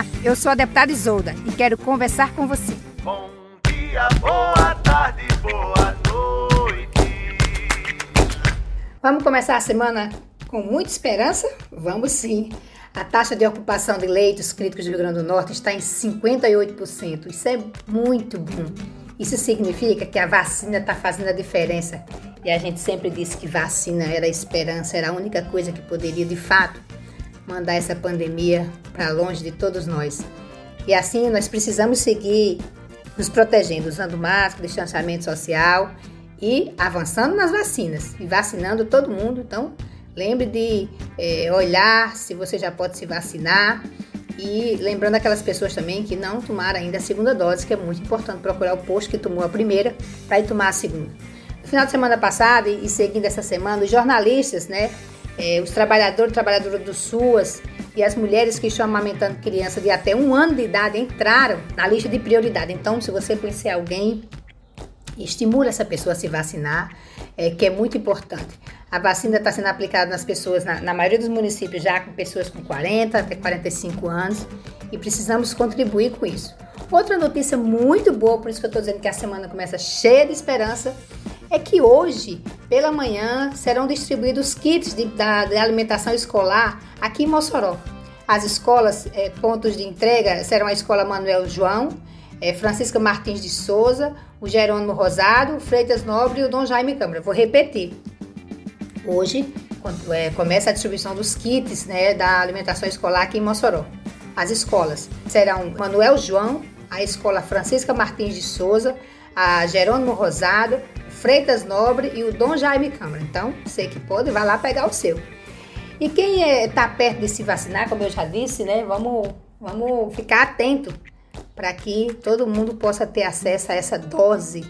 Olá, eu sou a deputada Isolda e quero conversar com você. Bom dia, boa tarde, boa noite. Vamos começar a semana com muita esperança? Vamos sim. A taxa de ocupação de leitos críticos do Rio Grande do Norte está em 58%. Isso é muito bom. Isso significa que a vacina está fazendo a diferença. E a gente sempre disse que vacina era a esperança, era a única coisa que poderia de fato mandar essa pandemia para longe de todos nós. E assim nós precisamos seguir nos protegendo, usando máscara, distanciamento social e avançando nas vacinas e vacinando todo mundo. Então, lembre de é, olhar se você já pode se vacinar e lembrando aquelas pessoas também que não tomaram ainda a segunda dose, que é muito importante procurar o posto que tomou a primeira para ir tomar a segunda. No final de semana passada e seguindo essa semana, os jornalistas, né, é, os trabalhadores e trabalhadoras do SUAS e as mulheres que estão amamentando criança de até um ano de idade entraram na lista de prioridade. Então, se você conhecer alguém, estimula essa pessoa a se vacinar, é, que é muito importante. A vacina está sendo aplicada nas pessoas, na, na, maioria dos municípios, já com pessoas com 40 até 45 anos, e precisamos contribuir com isso. Outra notícia muito boa, por isso que eu estou dizendo que a semana começa cheia de esperança, é que hoje, pela manhã, serão distribuídos kits de, da, de alimentação escolar aqui em Mossoró. As escolas, é, pontos de entrega, serão a Escola Manuel João, é, Francisca Martins de Souza, o Jerônimo Rosado, Freitas Nobre e o Dom Jaime Câmara. Vou repetir. Hoje é, começa a distribuição dos kits né, da alimentação escolar aqui em Mossoró. As escolas serão Manuel João, a Escola Francisca Martins de Souza, a Jerônimo Rosado, Freitas Nobre e o Dom Jaime Câmara. Então, você que pode, vai lá pegar o seu. E quem está é, perto de se vacinar, como eu já disse, né? Vamos, vamos ficar atento para que todo mundo possa ter acesso a essa dose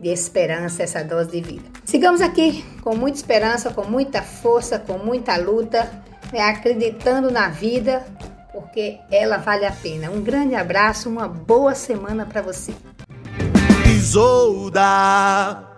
de esperança, essa dose de vida. Sigamos aqui com muita esperança, com muita força, com muita luta, né, acreditando na vida, porque ela vale a pena. Um grande abraço, uma boa semana para você. Isolda.